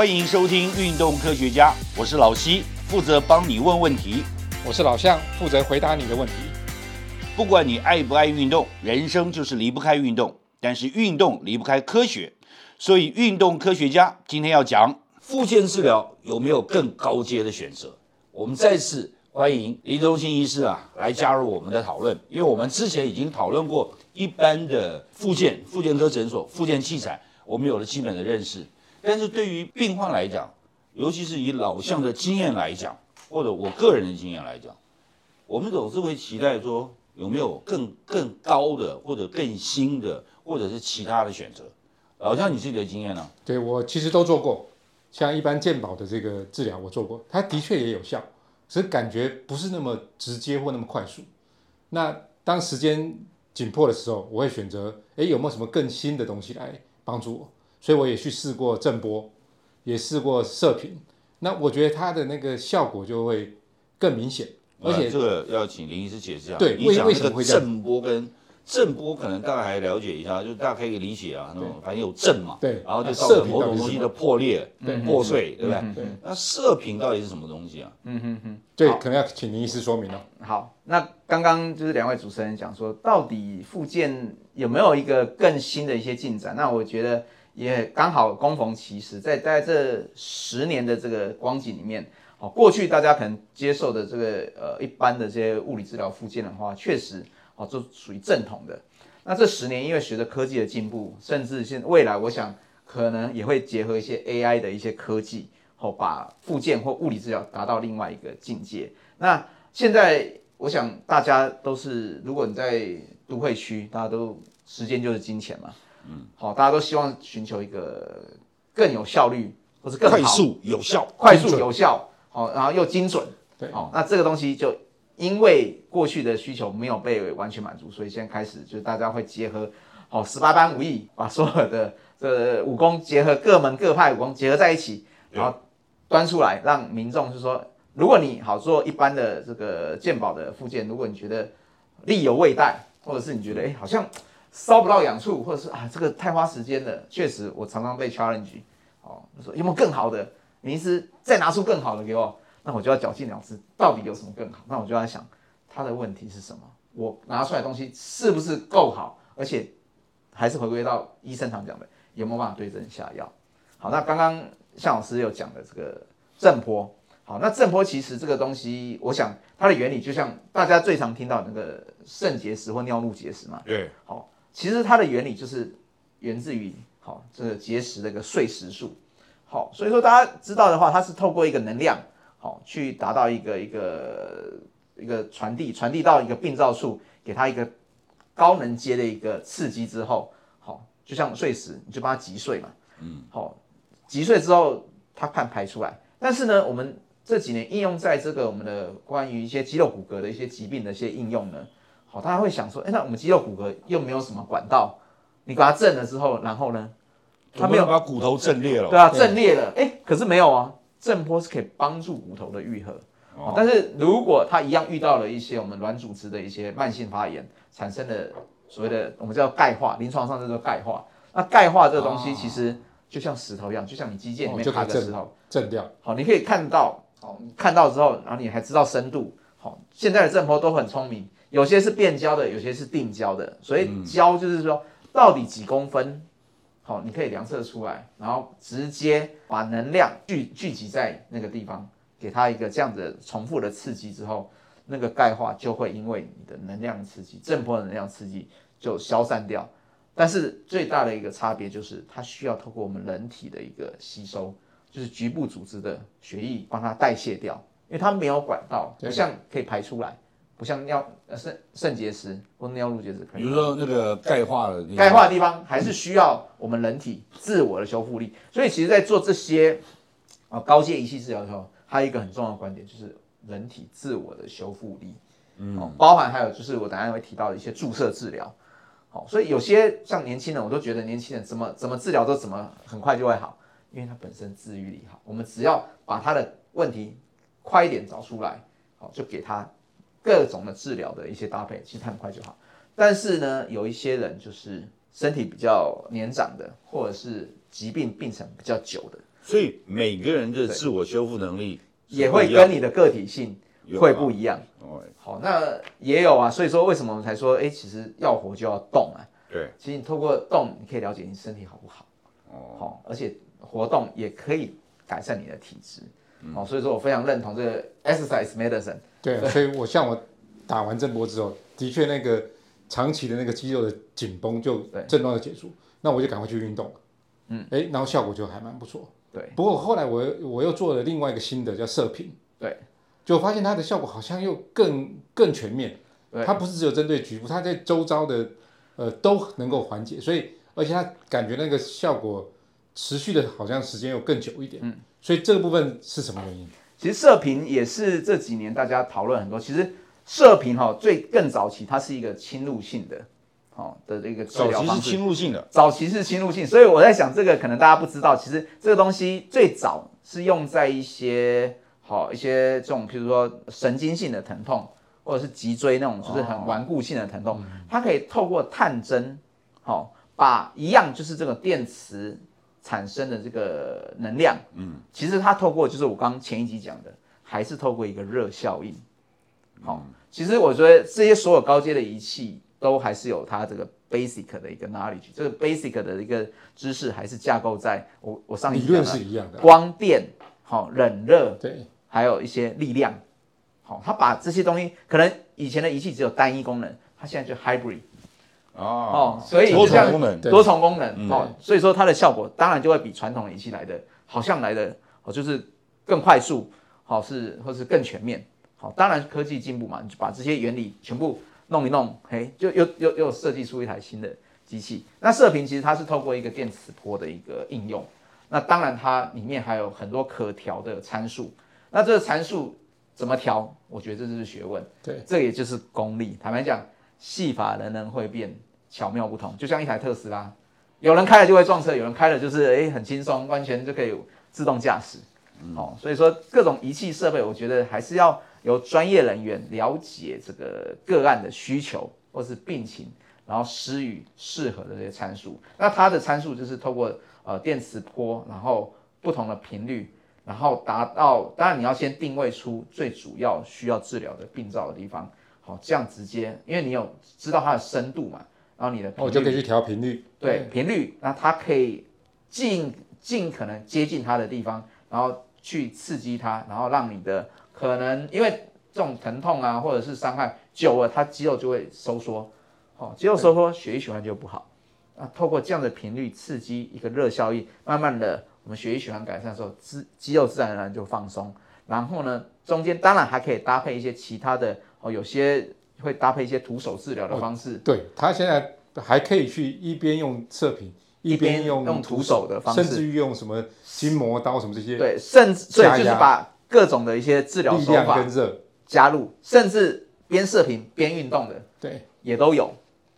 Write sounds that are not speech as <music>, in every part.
欢迎收听《运动科学家》，我是老西，负责帮你问问题。我是老向，负责回答你的问题。不管你爱不爱运动，人生就是离不开运动。但是运动离不开科学，所以运动科学家今天要讲复健治疗有没有更高阶的选择？我们再次欢迎林忠信医师啊来加入我们的讨论，因为我们之前已经讨论过一般的复健、复健科诊所、复健器材，我们有了基本的认识。但是对于病患来讲，尤其是以老向的经验来讲，或者我个人的经验来讲，我们总是会期待说有没有更更高的或者更新的。或者是其他的选择，老向你自己的经验呢？对我其实都做过，像一般健保的这个治疗我做过，它的确也有效，只是感觉不是那么直接或那么快速。那当时间紧迫的时候，我会选择，哎，有没有什么更新的东西来帮助我？所以我也去试过震波，也试过射频，那我觉得它的那个效果就会更明显。而且这个要请林医师解释一下，对，为为什么会这样？震波跟震波可能大概还了解一下，就大家可以理解啊，那种反正有震嘛，对，然后就造成某种东西的破裂、破碎，对不对？对。那射频到底是什么东西啊？嗯哼哼，对，可能要请林医师说明了。好，那刚刚就是两位主持人讲说，到底附件有没有一个更新的一些进展？那我觉得也刚好恭逢其时，在在这十年的这个光景里面，哦，过去大家可能接受的这个呃一般的这些物理治疗附件的话，确实。哦，就属于正统的。那这十年，因为随着科技的进步，甚至现未来，我想可能也会结合一些 AI 的一些科技，哦，把附件或物理治疗达到另外一个境界。那现在，我想大家都是，如果你在都会区，大家都时间就是金钱嘛，嗯，好，大家都希望寻求一个更有效率，或是更快速有效、快速有效，好，然后又精准，对，好，那这个东西就。因为过去的需求没有被完全满足，所以现在开始就是大家会结合，好十八般武艺，把所有的这武功结合各门各派武功结合在一起，然后端出来让民众就是说，如果你好做一般的这个鉴宝的附件，如果你觉得力有未逮，或者是你觉得哎好像烧不到痒处，或者是啊这个太花时间了，确实我常常被 challenge，哦，说有没有更好的，名师再拿出更好的给我。那我就要绞尽脑汁，到底有什么更好？那我就在想，他的问题是什么？我拿出来东西是不是够好？而且还是回归到医生常讲的，有没有办法对症下药？好，那刚刚向老师有讲的这个震波，好，那震波其实这个东西，我想它的原理就像大家最常听到那个肾结石或尿路结石嘛。对。好，其实它的原理就是源自于好这个结石的一个碎石数。好，所以说大家知道的话，它是透过一个能量。好，去达到一个一个一个传递，传递到一个病灶处，给它一个高能阶的一个刺激之后，好，就像碎石，你就把它击碎嘛，嗯，好，击碎之后它看排出来。但是呢，我们这几年应用在这个我们的关于一些肌肉骨骼的一些疾病的一些应用呢，好，大家会想说，哎，那我们肌肉骨骼又没有什么管道，你把它震了之后，然后呢，它没有把骨头震裂了，对啊，震裂了，哎，可是没有啊。震波是可以帮助骨头的愈合，但是如果它一样遇到了一些我们软组织的一些慢性发炎，产生的所谓的我们叫钙化，临床上叫做钙化。那钙化这个东西其实就像石头一样，就像你肌腱里面卡个石头，震掉。好，你可以看到，好，看到之后，然后你还知道深度。好，现在的震波都很聪明，有些是变焦的，有些是定焦的。所以焦就是说到底几公分。好，你可以量测出来，然后直接把能量聚聚集在那个地方，给它一个这样子重复的刺激之后，那个钙化就会因为你的能量刺激、震波能量刺激就消散掉。但是最大的一个差别就是，它需要透过我们人体的一个吸收，就是局部组织的血液帮它代谢掉，因为它没有管道，不像可以排出来。不像尿呃肾肾结石或尿路结石，比如说那个钙化的钙化的地方，还是需要我们人体自我的修复力。所以其实，在做这些啊高阶仪器治疗的时候，还有一个很重要的观点，就是人体自我的修复力。嗯，包含还有就是我等下会提到的一些注射治疗。好，所以有些像年轻人，我都觉得年轻人怎么怎么治疗都怎么很快就会好，因为他本身治愈力好。我们只要把他的问题快一点找出来，好，就给他。各种的治疗的一些搭配，其实很快就好。但是呢，有一些人就是身体比较年长的，或者是疾病病程比较久的，所以每个人的自我修复能力也会跟你的个体性会不一样。哦，好，那也有啊，所以说为什么我们才说，哎，其实要活就要动啊。对，其实你透过动，你可以了解你身体好不好。哦，好，而且活动也可以改善你的体质。嗯哦，所以说我非常认同这个 exercise medicine。对啊，所以我像我打完震波之后，的确那个长期的那个肌肉的紧绷就对症状就解除，那我就赶快去运动。嗯，哎，然后效果就还蛮不错。对不过后来我又我又做了另外一个新的叫射频，对，就发现它的效果好像又更更全面。它不是只有针对局部，它在周遭的呃都能够缓解，所以而且它感觉那个效果持续的好像时间又更久一点。嗯，所以这个部分是什么原因？其实射频也是这几年大家讨论很多。其实射频哈、最更早期它是一个侵入性的，哦的这个治早期是。侵入性的，早期是侵入性，所以我在想这个可能大家不知道，其实这个东西最早是用在一些好、一些这种，譬如说神经性的疼痛，或者是脊椎那种就是很顽固性的疼痛，它可以透过探针，好、把一样就是这个电磁产生的这个能量，嗯，其实它透过就是我刚前一集讲的，还是透过一个热效应，好、其实我觉得这些所有高阶的仪器都还是有它这个 basic 的一个 knowledge，这个 basic 的一个知识还是架构在我我上一理论集讲的是一样的。啊。光电、好、冷热，对，还有一些力量，好、它把这些东西，可能以前的仪器只有单一功能，它现在就 hybrid 哦哦，所以多重功能，多重功能、嗯哦，所以说它的效果当然就会比传统的仪器来的，好像来的哦，就是更快速，好、是或是更全面，好、当然科技进步嘛，你就把这些原理全部弄一弄，嘿，就又又又设计出一台新的机器。那射频其实它是透过一个电磁波的一个应用，那当然它里面还有很多可调的参数，那这个参数怎么调，我觉得这就是学问。对，这也就是功力。坦白讲，戏法人人会变，巧妙不同。就像一台特斯拉，有人开了就会撞车，有人开了就是诶很轻松，完全就可以自动驾驶。哦，所以说各种仪器设备，我觉得还是要由专业人员了解这个个案的需求或是病情，然后施予适合的这些参数。那它的参数就是透过呃电磁波，然后不同的频率，然后达到，当然你要先定位出最主要需要治疗的病灶的地方，好，这样直接，因为你有知道它的深度嘛，然后你的我就可以去调频率。对频率，那它可以尽尽可能接近它的地方，然后去刺激它，然后让你的可能因为这种疼痛啊或者是伤害久了，它肌肉就会收缩，哦，肌肉收缩，血液循环就不好。啊，透过这样的频率刺激一个热效应，慢慢的我们血液循环改善的时候，肌肌肉自然而然就放松。然后呢，中间当然还可以搭配一些其他的哦，有些会搭配一些徒手治疗的方式，对，他现在还可以去一边用射频，一边边用用徒手的方式甚至于用什么筋膜刀什么这些对，甚至所以就是把各种的一些治疗手法跟热，加入，甚至边射频边运动的对，也都有。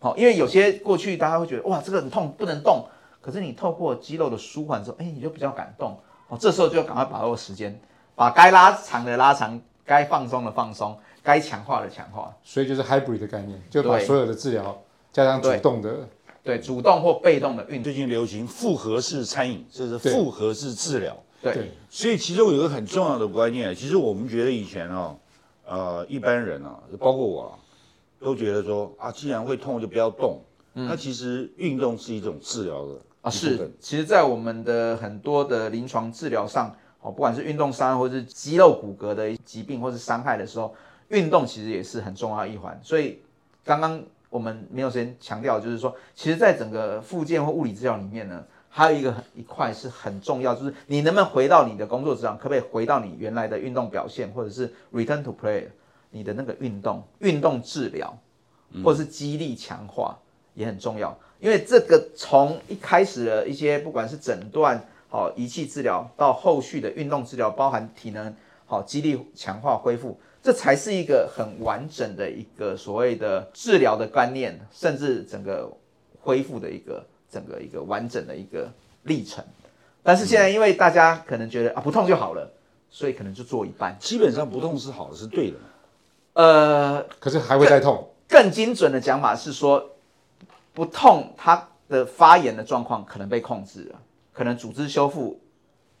好，因为有些过去大家会觉得哇，这个很痛不能动，可是你透过肌肉的舒缓之后，哎，你就比较敢动。哦，这时候就要赶快把握时间，把该拉长的拉长，该放松的放松，该强化的强化。所以就是 hybrid 的概念，就把所有的治疗加上主动的，对，主动或被动的运动。最近流行复合式餐饮，这是复合式治疗。对对所以其中有一个很重要的观念，其实我们觉得以前哦，呃，一般人啊，包括我啊，都觉得说啊，既然会痛就不要动。那其实运动是一种治疗的啊，是分，其实，在我们的很多的临床治疗上，哦，不管是运动伤害或是肌肉骨骼的疾病或是伤害的时候，运动其实也是很重要的一环。所以，刚刚我们没有时间强调，就是说，其实，在整个复健或物理治疗里面呢，还有一个很一块是很重要，就是你能不能回到你的工作职场，可不可以回到你原来的运动表现，或者是 return to play，你的那个运动运动治疗，或者是肌力强化。也很重要，因为这个从一开始的一些不管是诊断、好仪器治疗，到后续的运动治疗，包含体能、好肌力强化恢复，这才是一个很完整的一个所谓的治疗的观念，甚至整个恢复的一个整个一个完整的一个历程。但是现在因为大家可能觉得啊不痛就好了，所以可能就做一半。基本上不痛是好的，是对的。呃，可是还会再痛，更精准的讲法是说，不痛，它的发炎的状况可能被控制了，可能组织修复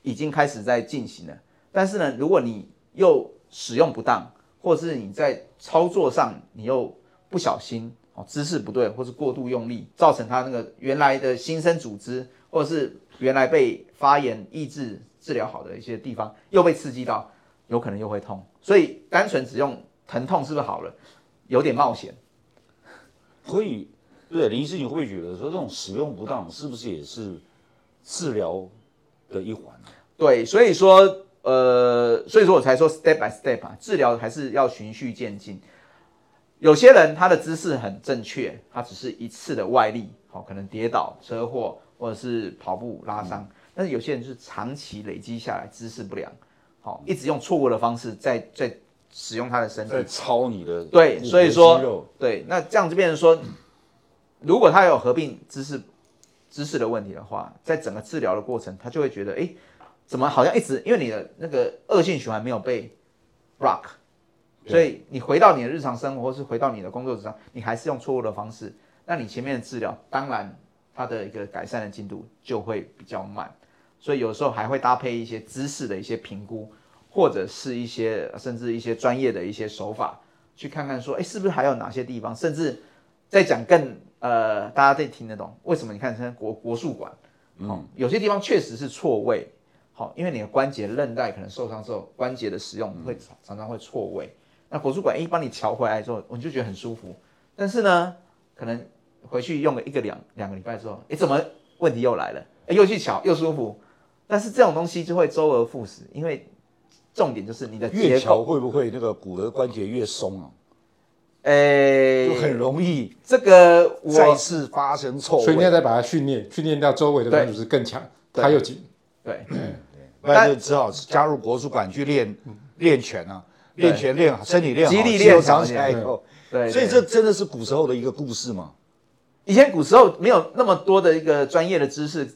已经开始在进行了。但是呢，如果你又使用不当，或者是你在操作上你又不小心哦，姿势不对，或是过度用力，造成它那个原来的新生组织，或者是原来被发炎抑制治疗好的一些地方又被刺激到，有可能又会痛。所以单纯只用疼痛是不是好了？有点冒险。所以，对林医师，你会不会觉得说这种使用不当是不是也是治疗的一环呢？对，所以说，呃，所以说我才说 step by step 啊，治疗还是要循序渐进。有些人他的姿势很正确，他只是一次的外力，好，可能跌倒、车祸或者是跑步拉伤。但是有些人是长期累积下来姿势不良，好，一直用错误的方式在在使用他的身体，在操你的对，所以说对，那这样就变成说，如果他有合并姿势姿势的问题的话，在整个治疗的过程，他就会觉得，哎，怎么好像一直因为你的那个恶性循环没有被 block，所以你回到你的日常生活，或是回到你的工作上，你还是用错误的方式，那你前面的治疗，当然它的一个改善的进度就会比较慢，所以有时候还会搭配一些姿势的一些评估，或者是一些甚至一些专业的一些手法，去看看说，哎，是不是还有哪些地方，甚至再讲更呃，大家可以听得懂，为什么你看现在国国术馆，哦，有些地方确实是错位，好，因为你的关节韧带可能受伤之后，关节的使用会常常常会错位。那国术馆一帮你调回来之后，我就觉得很舒服。但是呢，可能回去用了一个两两个礼拜之后，哎，怎么问题又来了？哎，又去瞧又舒服。但是这种东西就会周而复始，因为重点就是你的越结构，桥会不会那个骨骼关节越松啊？哎就，很容易这个我再次发生错位。所以你要再把它训练，训练到周围的对软组织更强，它又紧。对 <clears throat> 不然就只好加入国术馆去练练拳啊，练拳练好，身体练好，肌力练长起来以后，对，所以对这真的是古时候的一个故事嘛。以前古时候没有那么多的一个专业的知识，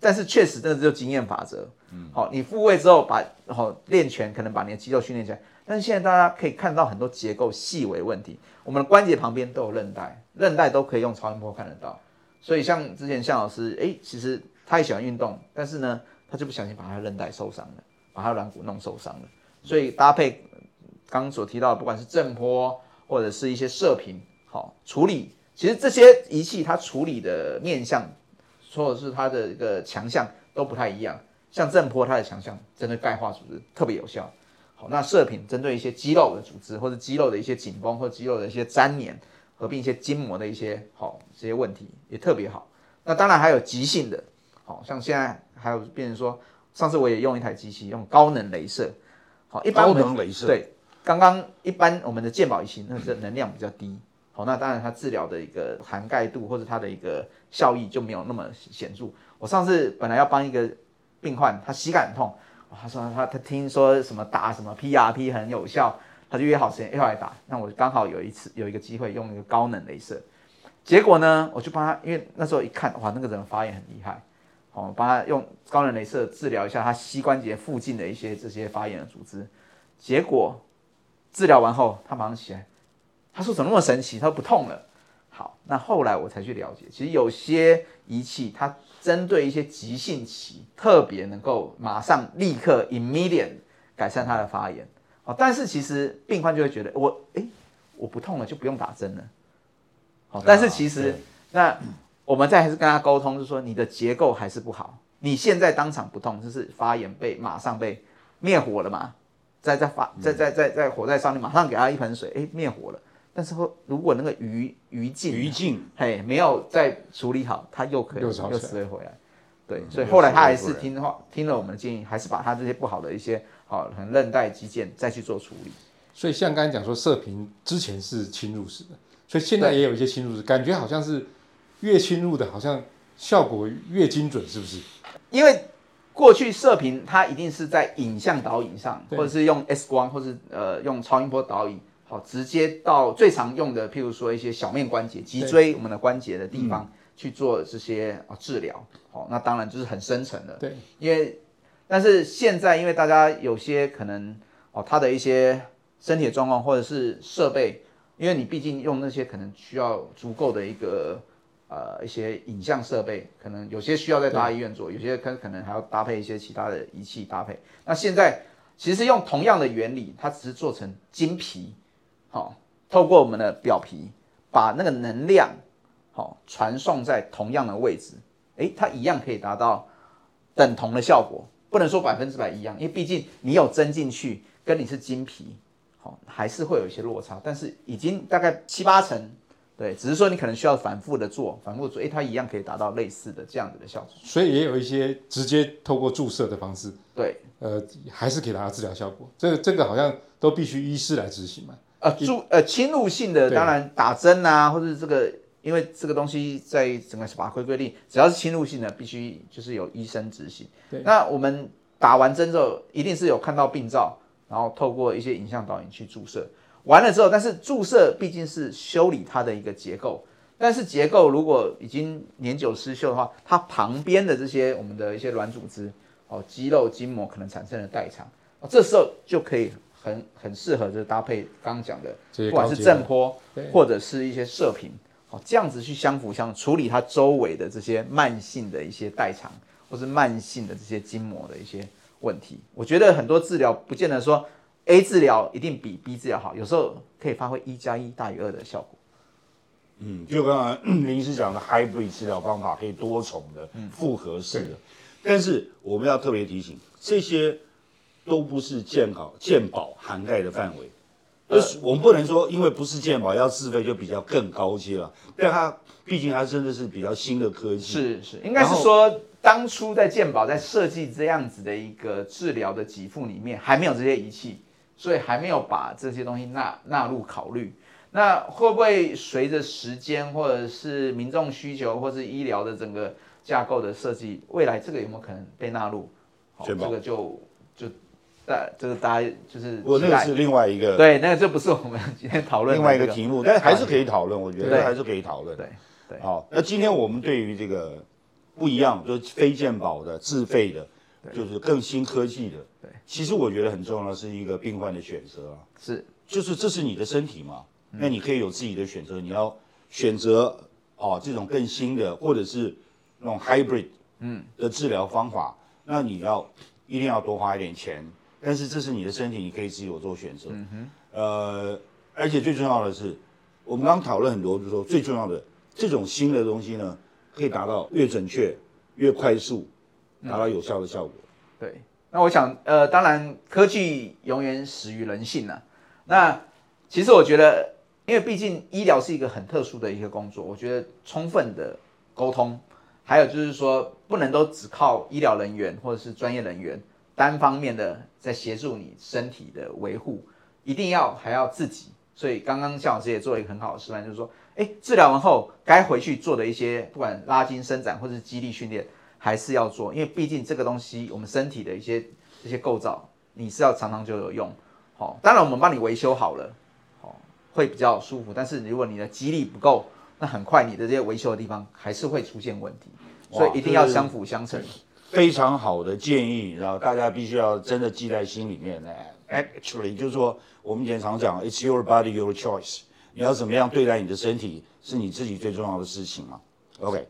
但是确实真的只有经验法则。嗯，好，你复位之后把好练拳，可能把你的肌肉训练起来。但是现在大家可以看到很多结构细微问题，我们的关节旁边都有韧带，韧带都可以用超音波看得到。所以像之前向老师，哎，其实他也喜欢运动，但是呢，他就不小心把他韧带受伤了，把他软骨弄受伤了。所以搭配刚刚所提到的，不管是震波或者是一些射频，好处理，其实这些仪器它处理的面向，或者是它的一个强项都不太一样。像震波，它的强项针对钙化组织特别有效。好，那射频针对一些肌肉的组织，或者肌肉的一些紧绷，或肌肉的一些粘连，合并一些筋膜的一些好这些问题也特别好。那当然还有急性的，好像现在还有变成说，上次我也用一台机器用高能镭射，好，一般我们高能镭射对，刚刚一般我们的健保仪器那是能量比较低，好，那当然它治疗的一个涵盖度或者它的一个效益就没有那么显著。我上次本来要帮一个病患，他膝盖很痛，他说他他听说什么打什么 PRP 很有效，他就约好时间要来打。那我刚好有一次有一个机会用一个高能镭射，结果呢，我就帮他，因为那时候一看，哇，那个人发炎很厉害，哦，帮他用高能镭射治疗一下他膝关节附近的一些这些发炎的组织，结果治疗完后，他马上起来，他说怎么那么神奇？他说不痛了。好，那后来我才去了解，其实有些仪器它针对一些急性期，特别能够马上立刻 immediate 改善它的发炎。哦，但是其实病患就会觉得我诶我不痛了就不用打针了。好，但是其实、对那我们再还是跟他沟通，就是说你的结构还是不好，你现在当场不痛，就是发炎被马上被灭火了嘛，在在发在在在在火在烧，你马上给他一盆水，哎灭火了。但是后如果那个余余烬余烬嘿没有再处理好，他又可以又又死会回来。对，所以又后来。他还是听话听了我们的建议，还是把他这些不好的一些好很韧带肌腱再去做处理。所以像刚才讲说，射频之前是侵入式的，所以现在也有一些侵入式，感觉好像是越侵入的，好像效果越精准，是不是？因为过去射频它一定是在影像导引上，或者是用 X 光，或是呃用超音波导引，好直接到最常用的，譬如说一些小面关节、脊椎我们的关节的地方去做这些啊治疗。好，那当然就是很深层的，对，因为但是现在因为大家有些可能哦，他的一些身体的状况或者是设备，因为你毕竟用那些可能需要足够的一个呃一些影像设备，可能有些需要在大医院做，有些可可能还要搭配一些其他的仪器搭配。那现在其实用同样的原理，它只是做成晶皮，好、透过我们的表皮把那个能量好、传送在同样的位置，诶，它一样可以达到等同的效果，不能说百分之百一样，因为毕竟你有针进去，跟你是金皮，好、还是会有一些落差，但是已经大概七八成，对，只是说你可能需要反复的做，反复地做，诶，它一样可以达到类似的这样子的效果，所以也有一些直接透过注射的方式，对，呃，还是可以达到治疗效果。这个这个好像都必须医师来执行嘛。呃，注呃侵入性的，对当然打针啊，或者是这个，因为这个东西在整个法规规定，只要是侵入性的，必须就是由医生执行。对那我们打完针之后，一定是有看到病灶，然后透过一些影像导引去注射。完了之后，但是注射毕竟是修理它的一个结构，但是结构如果已经年久失修的话，它旁边的这些我们的一些软组织，哦，肌肉筋膜可能产生了代偿，哦，这时候就可以很很适合就是搭配刚刚讲的，不管是高阶震波或者是一些射频，哦，这样子去相辅相处理它周围的这些慢性的一些代偿，或是慢性的这些筋膜的一些问题。我觉得很多治疗不见得说 A 治疗一定比 B 治疗好，有时候可以发挥一加一大于二的效果。嗯，就刚才林医师讲的 hybrid 治疗方法可以多重的复合式的，但是我们要特别提醒，这些都不是健保健保涵盖的范围。就是我们不能说，因为不是健保要自费就比较更高阶了，但它毕竟它真的是比较新的科技。是是，应该是说当初在健保在设计这样子的一个治疗的给付里面，还没有这些仪器，所以还没有把这些东西纳纳入考虑。那会不会随着时间，或者是民众需求，或是医疗的整个架构的设计，未来这个有没有可能被纳入？好，这个就就大这个大家就是我那个是另外一个对，那个这不是我们今天讨论的另外一个题目，但还是可以讨论，我觉得还是可以讨论。对对好，那今天我们对于这个不一样，就是非健保的、自费的，就是更新科技的。对，其实我觉得很重要的是一个病患的选择啊，是。就是这是你的身体嘛，嗯。那你可以有自己的选择，你要选择哦这种更新的，或者是那种 hybrid 嗯。的治疗方法，那你要一定要多花一点钱，但是这是你的身体，你可以自己有做选择。嗯哼。呃，而且最重要的是，我们刚刚讨论很多，就是说最重要的这种新的东西呢，可以达到越准确、越快速，达到有效的效果。对，那我想，呃，当然科技永远始于人性呐、那其实我觉得，因为毕竟医疗是一个很特殊的一个工作，我觉得充分的沟通，还有就是说，不能都只靠医疗人员或者是专业人员单方面的在协助你身体的维护，一定要还要自己。所以刚刚向老师也做了一个很好的示范，就是说，哎，治疗完后该回去做的一些，不管拉筋伸展或者是肌力训练，还是要做，因为毕竟这个东西，我们身体的一些这些构造，你是要常常就有用。好、当然我们帮你维修好了，好、会比较舒服。但是如果你的肌力不够，那很快你的这些维修的地方还是会出现问题，所以一定要相辅相成。非常好的建议，然后大家必须要真的记在心里面。呢，actually 就是说，我们以前常讲，it's your body, your choice。你要怎么样对待你的身体，是你自己最重要的事情嘛。OK，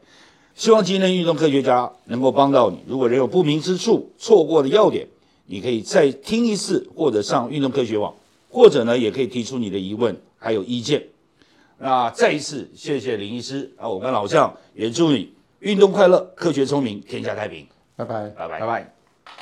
希望今天运动科学家能够帮到你。如果仍有不明之处、错过的要点，你可以再听一次，或者上运动科学网，或者呢，也可以提出你的疑问还有意见。那再一次谢谢林医师，啊，我跟老将也祝你运动快乐，科学聪明，天下太平。拜拜。拜拜拜。拜。